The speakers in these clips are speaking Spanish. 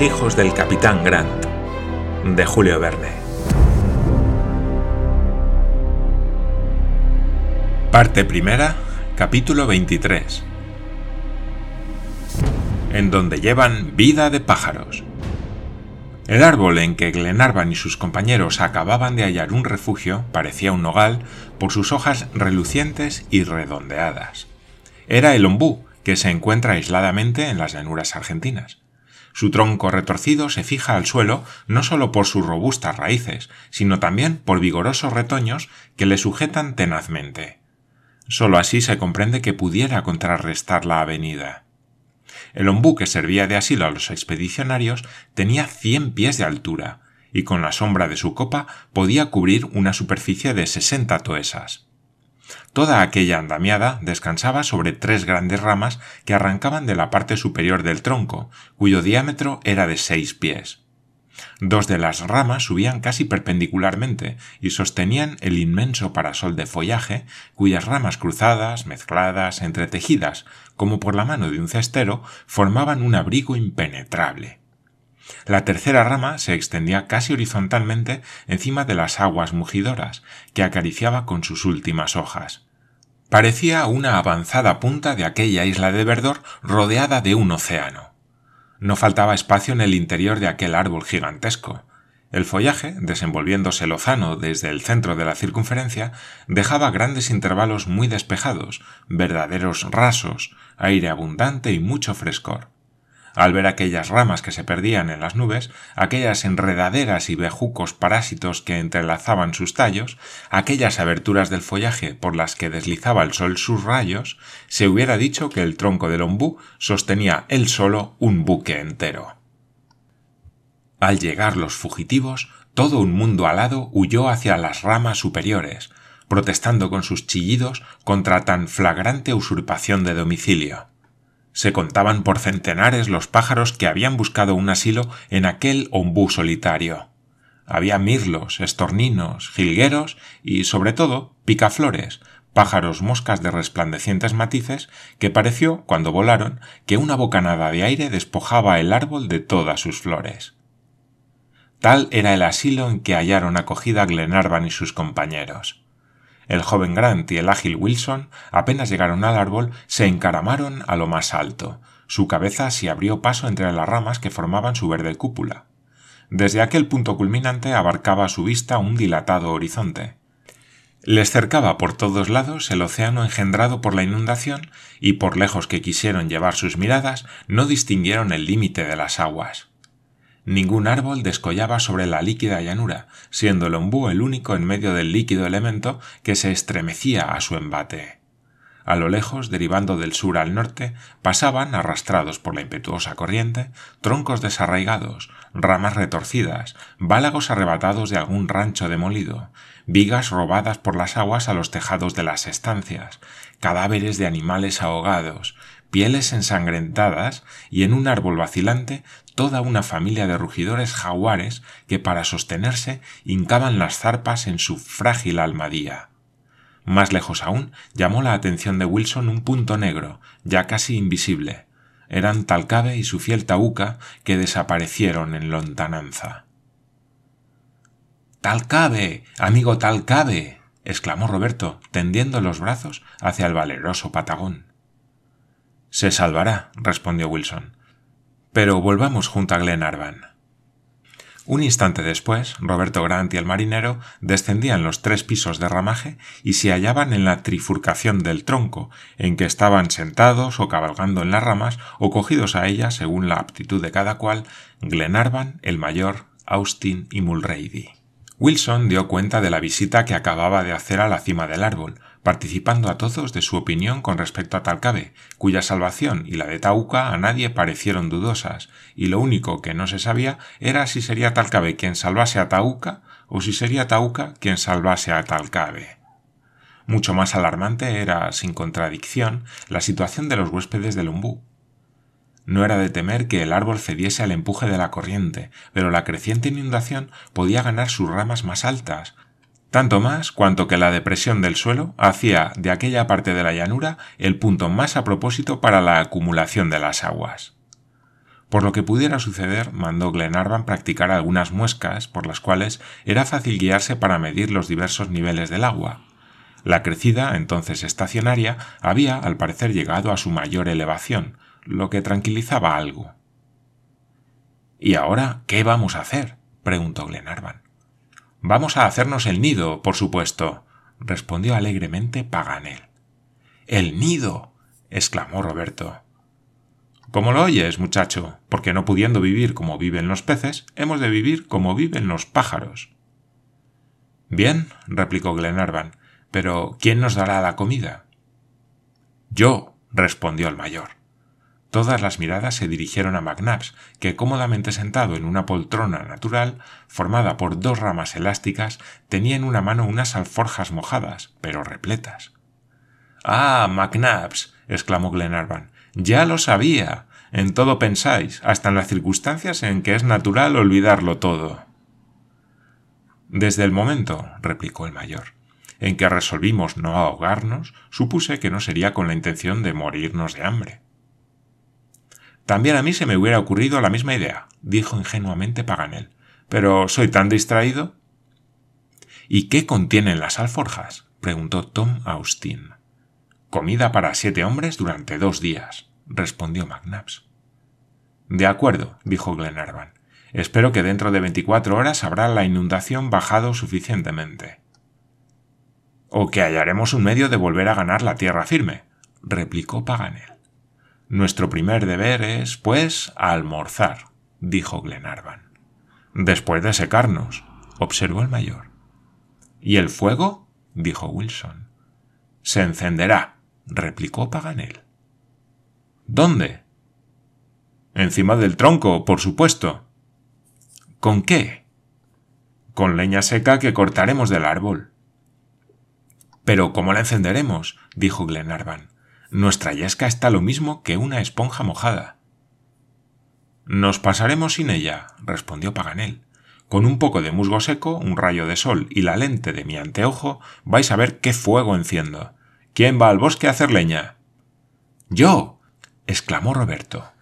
Hijos del capitán Grant, de Julio Verne. Parte primera, capítulo 23. En donde llevan vida de pájaros. El árbol en que Glenarvan y sus compañeros acababan de hallar un refugio parecía un nogal por sus hojas relucientes y redondeadas. Era el ombú, que se encuentra aisladamente en las llanuras argentinas. Su tronco retorcido se fija al suelo no solo por sus robustas raíces, sino también por vigorosos retoños que le sujetan tenazmente. Solo así se comprende que pudiera contrarrestar la avenida. El ombú que servía de asilo a los expedicionarios tenía cien pies de altura, y con la sombra de su copa podía cubrir una superficie de sesenta toesas. Toda aquella andamiada descansaba sobre tres grandes ramas que arrancaban de la parte superior del tronco, cuyo diámetro era de seis pies. Dos de las ramas subían casi perpendicularmente y sostenían el inmenso parasol de follaje, cuyas ramas cruzadas, mezcladas, entretejidas, como por la mano de un cestero, formaban un abrigo impenetrable. La tercera rama se extendía casi horizontalmente encima de las aguas mugidoras, que acariciaba con sus últimas hojas. Parecía una avanzada punta de aquella isla de verdor rodeada de un océano. No faltaba espacio en el interior de aquel árbol gigantesco. El follaje, desenvolviéndose lozano desde el centro de la circunferencia, dejaba grandes intervalos muy despejados, verdaderos rasos, aire abundante y mucho frescor. Al ver aquellas ramas que se perdían en las nubes, aquellas enredaderas y bejucos parásitos que entrelazaban sus tallos, aquellas aberturas del follaje por las que deslizaba el sol sus rayos, se hubiera dicho que el tronco del ombú sostenía él solo un buque entero. Al llegar los fugitivos, todo un mundo alado huyó hacia las ramas superiores, protestando con sus chillidos contra tan flagrante usurpación de domicilio. Se contaban por centenares los pájaros que habían buscado un asilo en aquel ombú solitario. Había mirlos, estorninos, jilgueros y, sobre todo, picaflores, pájaros moscas de resplandecientes matices que pareció, cuando volaron, que una bocanada de aire despojaba el árbol de todas sus flores. Tal era el asilo en que hallaron acogida Glenarvan y sus compañeros. El joven Grant y el ágil Wilson, apenas llegaron al árbol, se encaramaron a lo más alto. Su cabeza se abrió paso entre las ramas que formaban su verde cúpula. Desde aquel punto culminante abarcaba a su vista un dilatado horizonte. Les cercaba por todos lados el océano engendrado por la inundación y por lejos que quisieron llevar sus miradas no distinguieron el límite de las aguas. Ningún árbol descollaba sobre la líquida llanura, siendo el ombú el único en medio del líquido elemento que se estremecía a su embate. A lo lejos, derivando del sur al norte, pasaban, arrastrados por la impetuosa corriente, troncos desarraigados, ramas retorcidas, válagos arrebatados de algún rancho demolido, vigas robadas por las aguas a los tejados de las estancias, cadáveres de animales ahogados, pieles ensangrentadas y en un árbol vacilante toda una familia de rugidores jaguares que para sostenerse hincaban las zarpas en su frágil almadía. Más lejos aún llamó la atención de Wilson un punto negro, ya casi invisible. Eran Talcabe y su fiel Tauca que desaparecieron en lontananza. Talcabe. amigo Talcabe. exclamó Roberto, tendiendo los brazos hacia el valeroso Patagón. Se salvará, respondió Wilson. Pero volvamos junto a Glenarvan. Un instante después, Roberto Grant y el marinero descendían los tres pisos de ramaje y se hallaban en la trifurcación del tronco, en que estaban sentados o cabalgando en las ramas o cogidos a ellas según la aptitud de cada cual, Glenarvan, el mayor, Austin y Mulrady. Wilson dio cuenta de la visita que acababa de hacer a la cima del árbol, participando a todos de su opinión con respecto a Talcabe, cuya salvación y la de Tauca a nadie parecieron dudosas, y lo único que no se sabía era si sería Talcabe quien salvase a Tauca o si sería Tauca quien salvase a Talcabe. Mucho más alarmante era, sin contradicción, la situación de los huéspedes del Umbú. No era de temer que el árbol cediese al empuje de la corriente, pero la creciente inundación podía ganar sus ramas más altas, tanto más cuanto que la depresión del suelo hacía de aquella parte de la llanura el punto más a propósito para la acumulación de las aguas. Por lo que pudiera suceder, mandó Glenarvan practicar algunas muescas por las cuales era fácil guiarse para medir los diversos niveles del agua. La crecida, entonces estacionaria, había, al parecer, llegado a su mayor elevación, lo que tranquilizaba algo. ¿Y ahora qué vamos a hacer? preguntó Glenarvan. Vamos a hacernos el nido, por supuesto, respondió alegremente Paganel. El nido. exclamó Roberto. Como lo oyes, muchacho, porque no pudiendo vivir como viven los peces, hemos de vivir como viven los pájaros. Bien, replicó Glenarvan, pero ¿quién nos dará la comida? Yo, respondió el mayor. Todas las miradas se dirigieron a McNabbs, que cómodamente sentado en una poltrona natural, formada por dos ramas elásticas, tenía en una mano unas alforjas mojadas, pero repletas. Ah, McNabbs, exclamó Glenarvan, ya lo sabía. En todo pensáis, hasta en las circunstancias en que es natural olvidarlo todo. Desde el momento, replicó el mayor, en que resolvimos no ahogarnos, supuse que no sería con la intención de morirnos de hambre. También a mí se me hubiera ocurrido la misma idea, dijo ingenuamente Paganel. Pero soy tan distraído. ¿Y qué contienen las alforjas? preguntó Tom Austin. Comida para siete hombres durante dos días, respondió McNabbs. De acuerdo, dijo Glenarvan. Espero que dentro de veinticuatro horas habrá la inundación bajado suficientemente. O que hallaremos un medio de volver a ganar la tierra firme, replicó Paganel. Nuestro primer deber es, pues, almorzar, dijo Glenarvan. Después de secarnos, observó el mayor. ¿Y el fuego? dijo Wilson. Se encenderá, replicó Paganel. ¿Dónde? Encima del tronco, por supuesto. ¿Con qué? Con leña seca que cortaremos del árbol. Pero ¿cómo la encenderemos? dijo Glenarvan. Nuestra yesca está lo mismo que una esponja mojada. Nos pasaremos sin ella, respondió Paganel. Con un poco de musgo seco, un rayo de sol y la lente de mi anteojo vais a ver qué fuego enciendo. ¿Quién va al bosque a hacer leña? Yo. exclamó Roberto.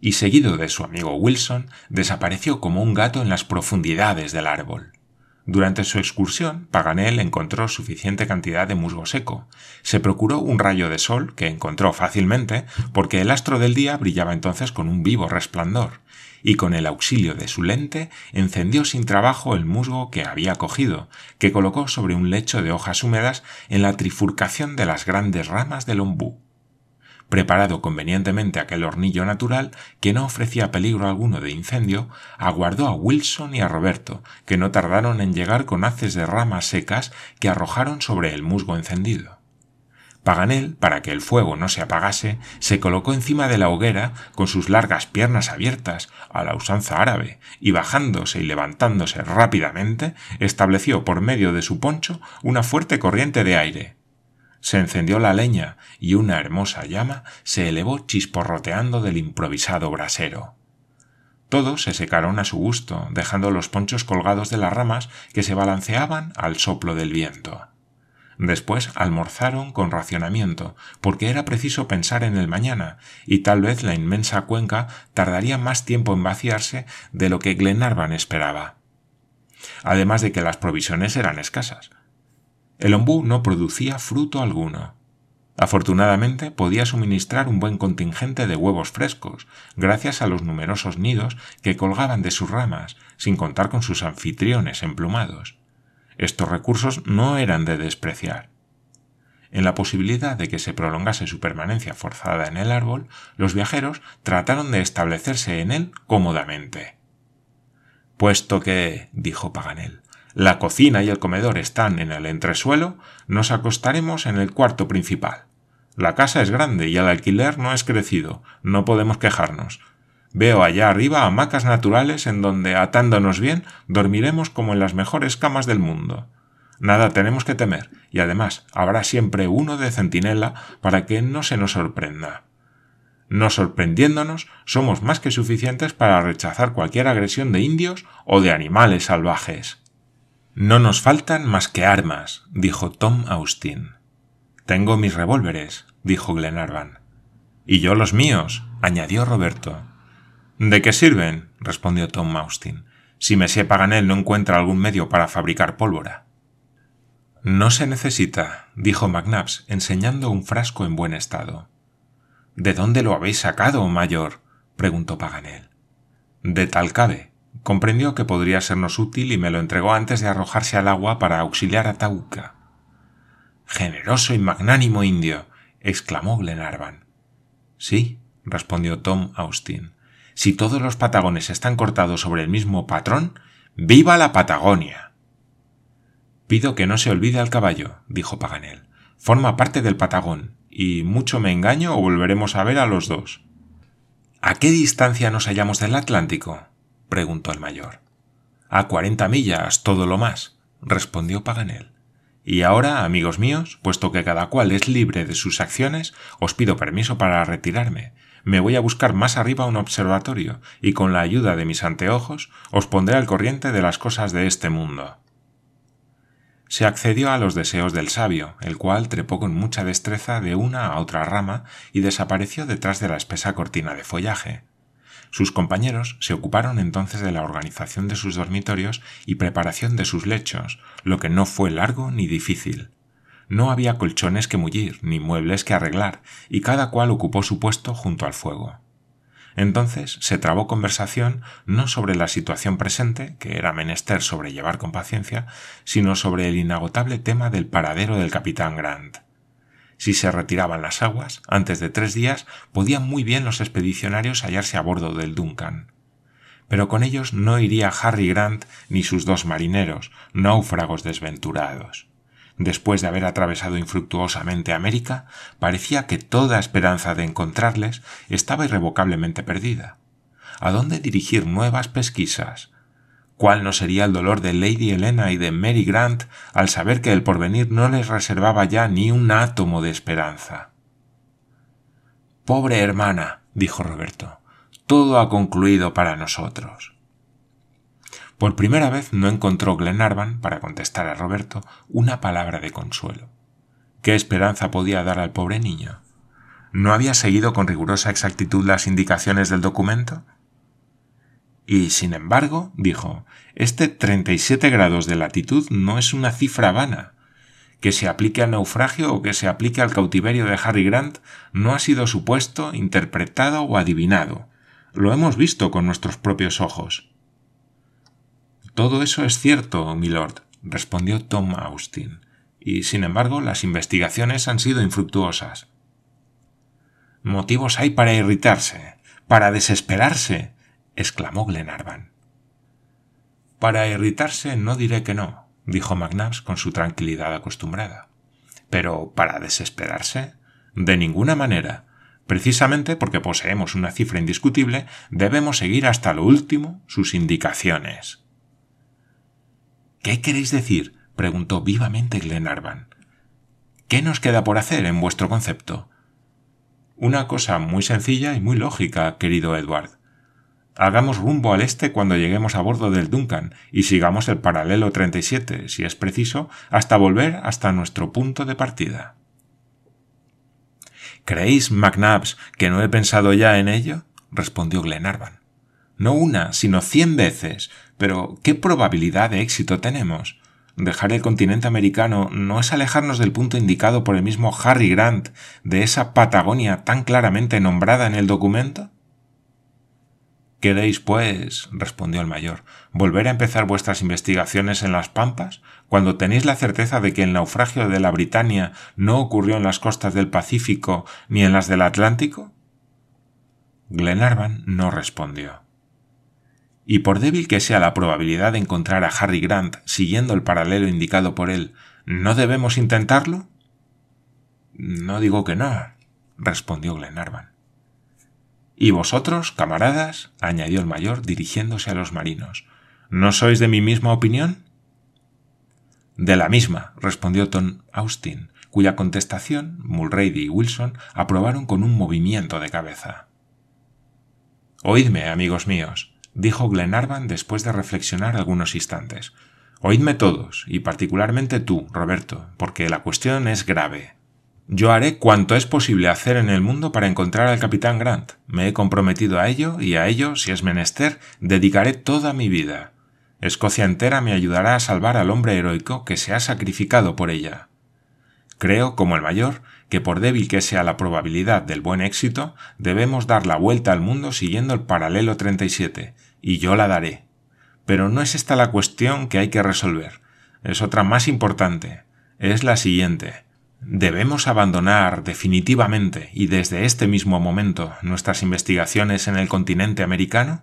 Y seguido de su amigo Wilson, desapareció como un gato en las profundidades del árbol. Durante su excursión, Paganel encontró suficiente cantidad de musgo seco. Se procuró un rayo de sol, que encontró fácilmente, porque el astro del día brillaba entonces con un vivo resplandor, y con el auxilio de su lente encendió sin trabajo el musgo que había cogido, que colocó sobre un lecho de hojas húmedas en la trifurcación de las grandes ramas del ombú preparado convenientemente aquel hornillo natural que no ofrecía peligro alguno de incendio, aguardó a Wilson y a Roberto, que no tardaron en llegar con haces de ramas secas que arrojaron sobre el musgo encendido. Paganel, para que el fuego no se apagase, se colocó encima de la hoguera con sus largas piernas abiertas, a la usanza árabe, y bajándose y levantándose rápidamente, estableció por medio de su poncho una fuerte corriente de aire, se encendió la leña y una hermosa llama se elevó chisporroteando del improvisado brasero. Todos se secaron a su gusto, dejando los ponchos colgados de las ramas que se balanceaban al soplo del viento. Después almorzaron con racionamiento, porque era preciso pensar en el mañana, y tal vez la inmensa cuenca tardaría más tiempo en vaciarse de lo que Glenarvan esperaba. Además de que las provisiones eran escasas. El ombú no producía fruto alguno. Afortunadamente podía suministrar un buen contingente de huevos frescos, gracias a los numerosos nidos que colgaban de sus ramas, sin contar con sus anfitriones emplumados. Estos recursos no eran de despreciar. En la posibilidad de que se prolongase su permanencia forzada en el árbol, los viajeros trataron de establecerse en él cómodamente. Puesto que, dijo Paganel, la cocina y el comedor están en el entresuelo, nos acostaremos en el cuarto principal. La casa es grande y el alquiler no es crecido, no podemos quejarnos. Veo allá arriba hamacas naturales en donde, atándonos bien, dormiremos como en las mejores camas del mundo. Nada tenemos que temer, y además habrá siempre uno de centinela para que no se nos sorprenda. No sorprendiéndonos, somos más que suficientes para rechazar cualquier agresión de indios o de animales salvajes. No nos faltan más que armas, dijo Tom Austin. Tengo mis revólveres, dijo Glenarvan. Y yo los míos, añadió Roberto. ¿De qué sirven? respondió Tom Austin, si Monsieur Paganel no encuentra algún medio para fabricar pólvora. No se necesita, dijo McNabbs, enseñando un frasco en buen estado. ¿De dónde lo habéis sacado, mayor? preguntó Paganel. De tal cabe. Comprendió que podría sernos útil y me lo entregó antes de arrojarse al agua para auxiliar a Tauca. Generoso y magnánimo indio. exclamó Glenarvan. Sí, respondió Tom Austin. Si todos los patagones están cortados sobre el mismo patrón, ¡viva la Patagonia! Pido que no se olvide al caballo, dijo Paganel. Forma parte del Patagón, y mucho me engaño o volveremos a ver a los dos. ¿A qué distancia nos hallamos del Atlántico? Preguntó el mayor. A cuarenta millas, todo lo más, respondió Paganel. Y ahora, amigos míos, puesto que cada cual es libre de sus acciones, os pido permiso para retirarme. Me voy a buscar más arriba un observatorio, y con la ayuda de mis anteojos os pondré al corriente de las cosas de este mundo se accedió a los deseos del sabio, el cual trepó con mucha destreza de una a otra rama y desapareció detrás de la espesa cortina de follaje. Sus compañeros se ocuparon entonces de la organización de sus dormitorios y preparación de sus lechos, lo que no fue largo ni difícil. No había colchones que mullir, ni muebles que arreglar, y cada cual ocupó su puesto junto al fuego. Entonces se trabó conversación no sobre la situación presente, que era menester sobrellevar con paciencia, sino sobre el inagotable tema del paradero del capitán Grant. Si se retiraban las aguas, antes de tres días podían muy bien los expedicionarios hallarse a bordo del Duncan. Pero con ellos no iría Harry Grant ni sus dos marineros, náufragos desventurados después de haber atravesado infructuosamente América, parecía que toda esperanza de encontrarles estaba irrevocablemente perdida. ¿A dónde dirigir nuevas pesquisas? ¿Cuál no sería el dolor de Lady Helena y de Mary Grant al saber que el porvenir no les reservaba ya ni un átomo de esperanza? Pobre hermana, dijo Roberto, todo ha concluido para nosotros. Por primera vez no encontró Glenarvan, para contestar a Roberto, una palabra de consuelo. ¿Qué esperanza podía dar al pobre niño? ¿No había seguido con rigurosa exactitud las indicaciones del documento? Y, sin embargo, dijo, este 37 grados de latitud no es una cifra vana. Que se aplique al naufragio o que se aplique al cautiverio de Harry Grant no ha sido supuesto, interpretado o adivinado. Lo hemos visto con nuestros propios ojos. Todo eso es cierto, milord, respondió Tom Austin, y sin embargo las investigaciones han sido infructuosas. Motivos hay para irritarse, para desesperarse, exclamó Glenarvan. Para irritarse no diré que no, dijo McNabbs con su tranquilidad acostumbrada. Pero para desesperarse, de ninguna manera. Precisamente porque poseemos una cifra indiscutible, debemos seguir hasta lo último sus indicaciones. ¿Qué queréis decir? preguntó vivamente Glenarvan. ¿Qué nos queda por hacer en vuestro concepto? Una cosa muy sencilla y muy lógica, querido Edward. Hagamos rumbo al este cuando lleguemos a bordo del Duncan y sigamos el paralelo 37, si es preciso, hasta volver hasta nuestro punto de partida. ¿Creéis, McNabbs, que no he pensado ya en ello? respondió Glenarvan. No una, sino cien veces. Pero, ¿qué probabilidad de éxito tenemos? Dejar el continente americano no es alejarnos del punto indicado por el mismo Harry Grant de esa Patagonia tan claramente nombrada en el documento? ¿Queréis, pues, respondió el mayor, volver a empezar vuestras investigaciones en las Pampas, cuando tenéis la certeza de que el naufragio de la Britania no ocurrió en las costas del Pacífico ni en las del Atlántico? Glenarvan no respondió y por débil que sea la probabilidad de encontrar a Harry Grant siguiendo el paralelo indicado por él, ¿no debemos intentarlo? No digo que no, respondió Glenarvan. ¿Y vosotros, camaradas? añadió el mayor dirigiéndose a los marinos. ¿No sois de mi misma opinión? De la misma, respondió Tom Austin, cuya contestación Mulrady y Wilson aprobaron con un movimiento de cabeza. Oídme, amigos míos, dijo Glenarvan después de reflexionar algunos instantes. Oídme todos, y particularmente tú, Roberto, porque la cuestión es grave. Yo haré cuanto es posible hacer en el mundo para encontrar al capitán Grant. Me he comprometido a ello y a ello, si es menester, dedicaré toda mi vida. Escocia entera me ayudará a salvar al hombre heroico que se ha sacrificado por ella. Creo, como el mayor, que por débil que sea la probabilidad del buen éxito, debemos dar la vuelta al mundo siguiendo el paralelo 37, y yo la daré. Pero no es esta la cuestión que hay que resolver. Es otra más importante. Es la siguiente. ¿Debemos abandonar definitivamente y desde este mismo momento nuestras investigaciones en el continente americano?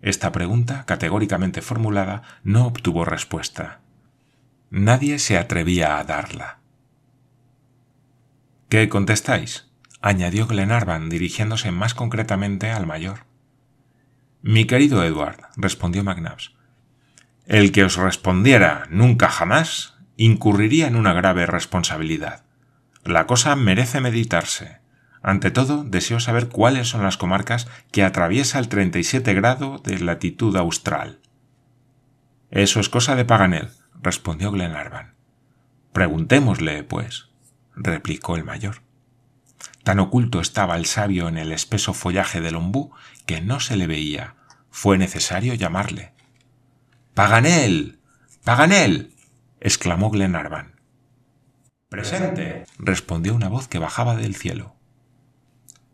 Esta pregunta, categóricamente formulada, no obtuvo respuesta. Nadie se atrevía a darla. ¿Qué contestáis? añadió Glenarvan dirigiéndose más concretamente al mayor. Mi querido Edward, respondió McNabbs, el que os respondiera nunca jamás incurriría en una grave responsabilidad. La cosa merece meditarse. Ante todo, deseo saber cuáles son las comarcas que atraviesa el 37 grado de latitud austral. Eso es cosa de Paganel, respondió Glenarvan. Preguntémosle, pues, replicó el mayor. Tan oculto estaba el sabio en el espeso follaje del ombú que no se le veía. Fue necesario llamarle. Paganel. Paganel exclamó Glenarvan. Presente, respondió una voz que bajaba del cielo.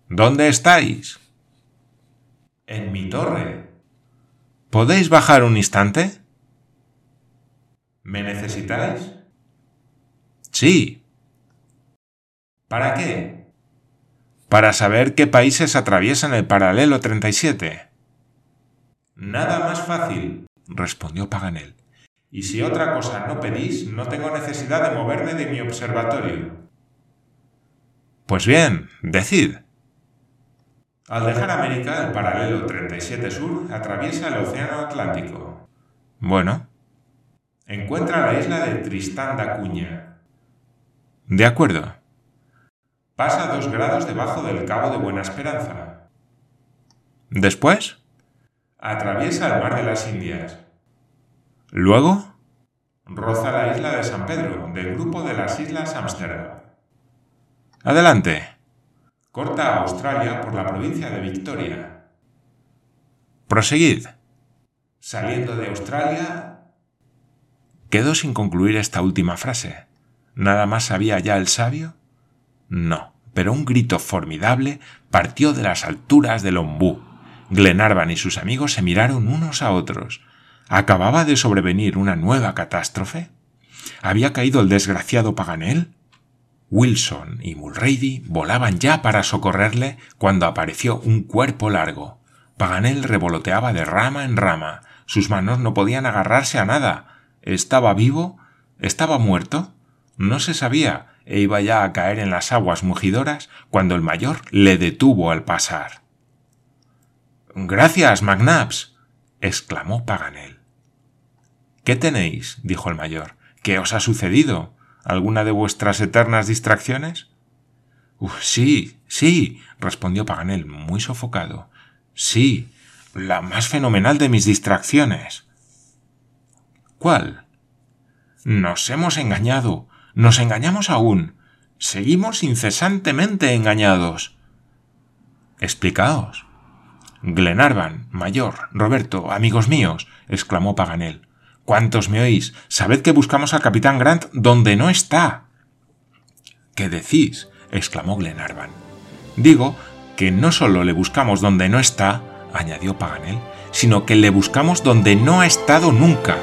¿Dónde estáis? En mi torre. ¿Podéis bajar un instante? ¿Me necesitáis? Sí. ¿Para qué? Para saber qué países atraviesan el paralelo 37. Nada más fácil, respondió Paganel. Y si otra cosa no pedís, no tengo necesidad de moverme de mi observatorio. Pues bien, decid. Al dejar América, el paralelo 37 Sur atraviesa el Océano Atlántico. Bueno. Encuentra la isla de Tristán da Cuña. De acuerdo. Pasa dos grados debajo del Cabo de Buena Esperanza. Después, atraviesa el Mar de las Indias. Luego, roza la isla de San Pedro, del grupo de las Islas Amsterdam. Adelante. Corta a Australia por la provincia de Victoria. Proseguid. Saliendo de Australia... Quedó sin concluir esta última frase. ¿Nada más sabía ya el sabio? No, pero un grito formidable partió de las alturas del ombú. Glenarvan y sus amigos se miraron unos a otros. ¿Acababa de sobrevenir una nueva catástrofe? ¿Había caído el desgraciado Paganel? Wilson y Mulrady volaban ya para socorrerle cuando apareció un cuerpo largo. Paganel revoloteaba de rama en rama. Sus manos no podían agarrarse a nada. ¿Estaba vivo? ¿Estaba muerto? No se sabía, e iba ya a caer en las aguas mugidoras cuando el mayor le detuvo al pasar. Gracias, McNabbs exclamó Paganel. ¿Qué tenéis? dijo el mayor. ¿Qué os ha sucedido? ¿Alguna de vuestras eternas distracciones? sí, sí, respondió Paganel, muy sofocado. Sí, la más fenomenal de mis distracciones. ¿Cuál? Nos hemos engañado. Nos engañamos aún. Seguimos incesantemente engañados. Explicaos. Glenarvan, mayor, Roberto, amigos míos, exclamó Paganel. ¿Cuántos me oís? Sabed que buscamos al capitán Grant donde no está. ¿Qué decís? exclamó Glenarvan. Digo que no solo le buscamos donde no está, añadió Paganel, sino que le buscamos donde no ha estado nunca.